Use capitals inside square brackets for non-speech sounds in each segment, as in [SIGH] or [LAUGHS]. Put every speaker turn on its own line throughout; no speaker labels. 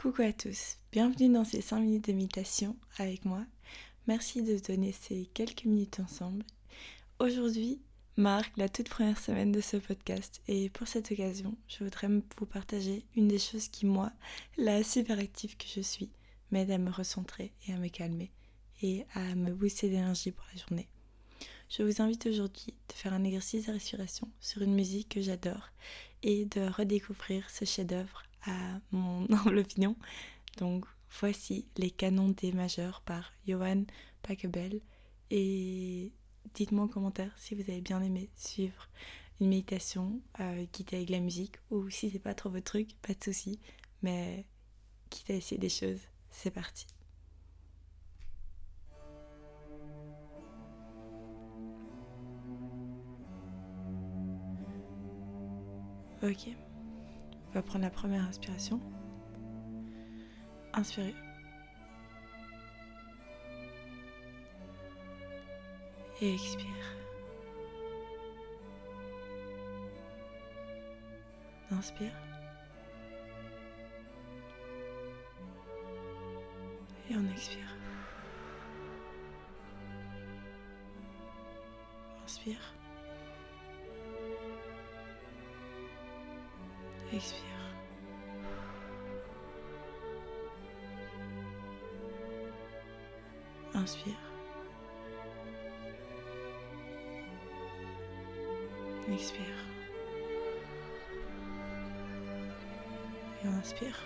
Coucou à tous, bienvenue dans ces 5 minutes de méditation avec moi. Merci de donner ces quelques minutes ensemble. Aujourd'hui marque la toute première semaine de ce podcast et pour cette occasion, je voudrais vous partager une des choses qui, moi, la super active que je suis, m'aide à me recentrer et à me calmer et à me booster d'énergie pour la journée. Je vous invite aujourd'hui de faire un exercice de respiration sur une musique que j'adore et de redécouvrir ce chef-d'œuvre à mon [LAUGHS] opinion. Donc voici les canons D majeurs par Johan Pachelbel et dites-moi en commentaire si vous avez bien aimé suivre une méditation euh, guidée avec la musique ou si c'est pas trop votre truc, pas de souci, mais quitte à essayer des choses, c'est parti. Ok. On va prendre la première inspiration. Inspirez. Et expire. Inspire. Et on expire. Inspire. Expire. Inspire. Expire. Et on inspire.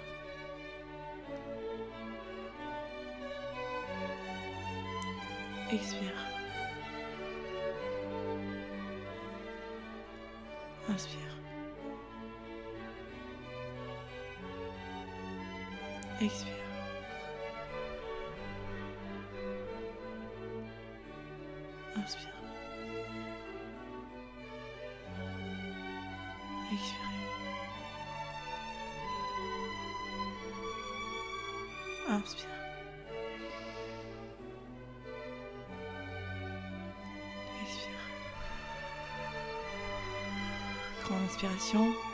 Expire. Expire. Inspire. Expire. Inspire. Expire. Grande inspiration.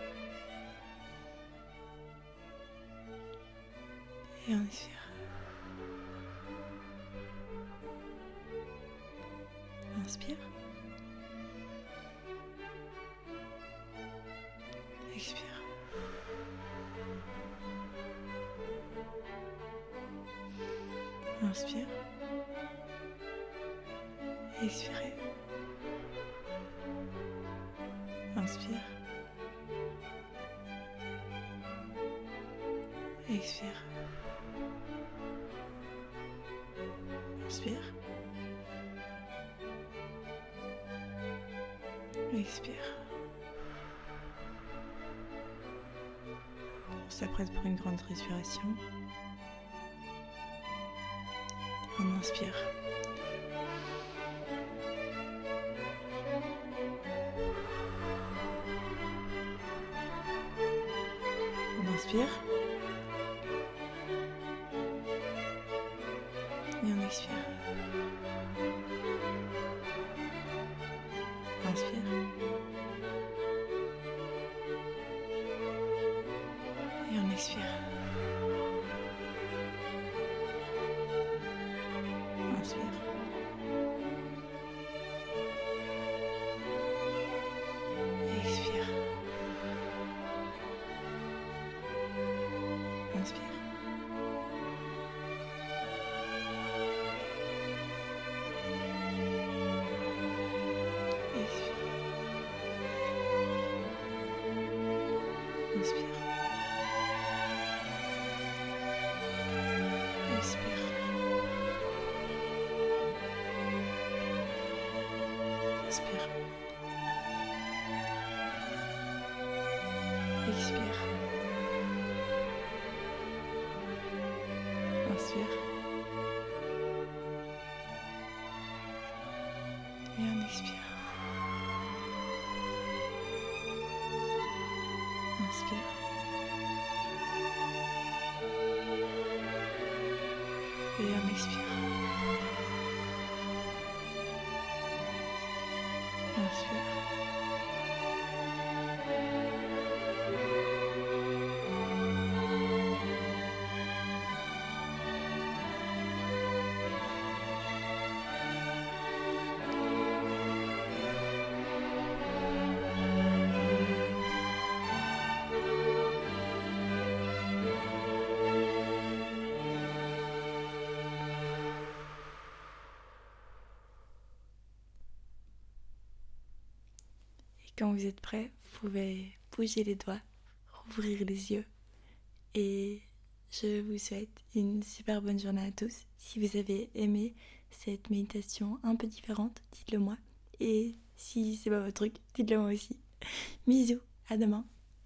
Et on expire. Inspire. Expire. Inspire. Expirez. Inspire. Expire. Inspire. Expire. On s'apprête pour une grande respiration. On inspire. On inspire. Música Inspire. Expire. Inspire. Et on Vous êtes prêt, vous pouvez bouger les doigts, rouvrir les yeux et je vous souhaite une super bonne journée à tous. Si vous avez aimé cette méditation un peu différente, dites-le moi. Et si c'est pas votre truc, dites-le moi aussi. [LAUGHS] Bisous, à demain.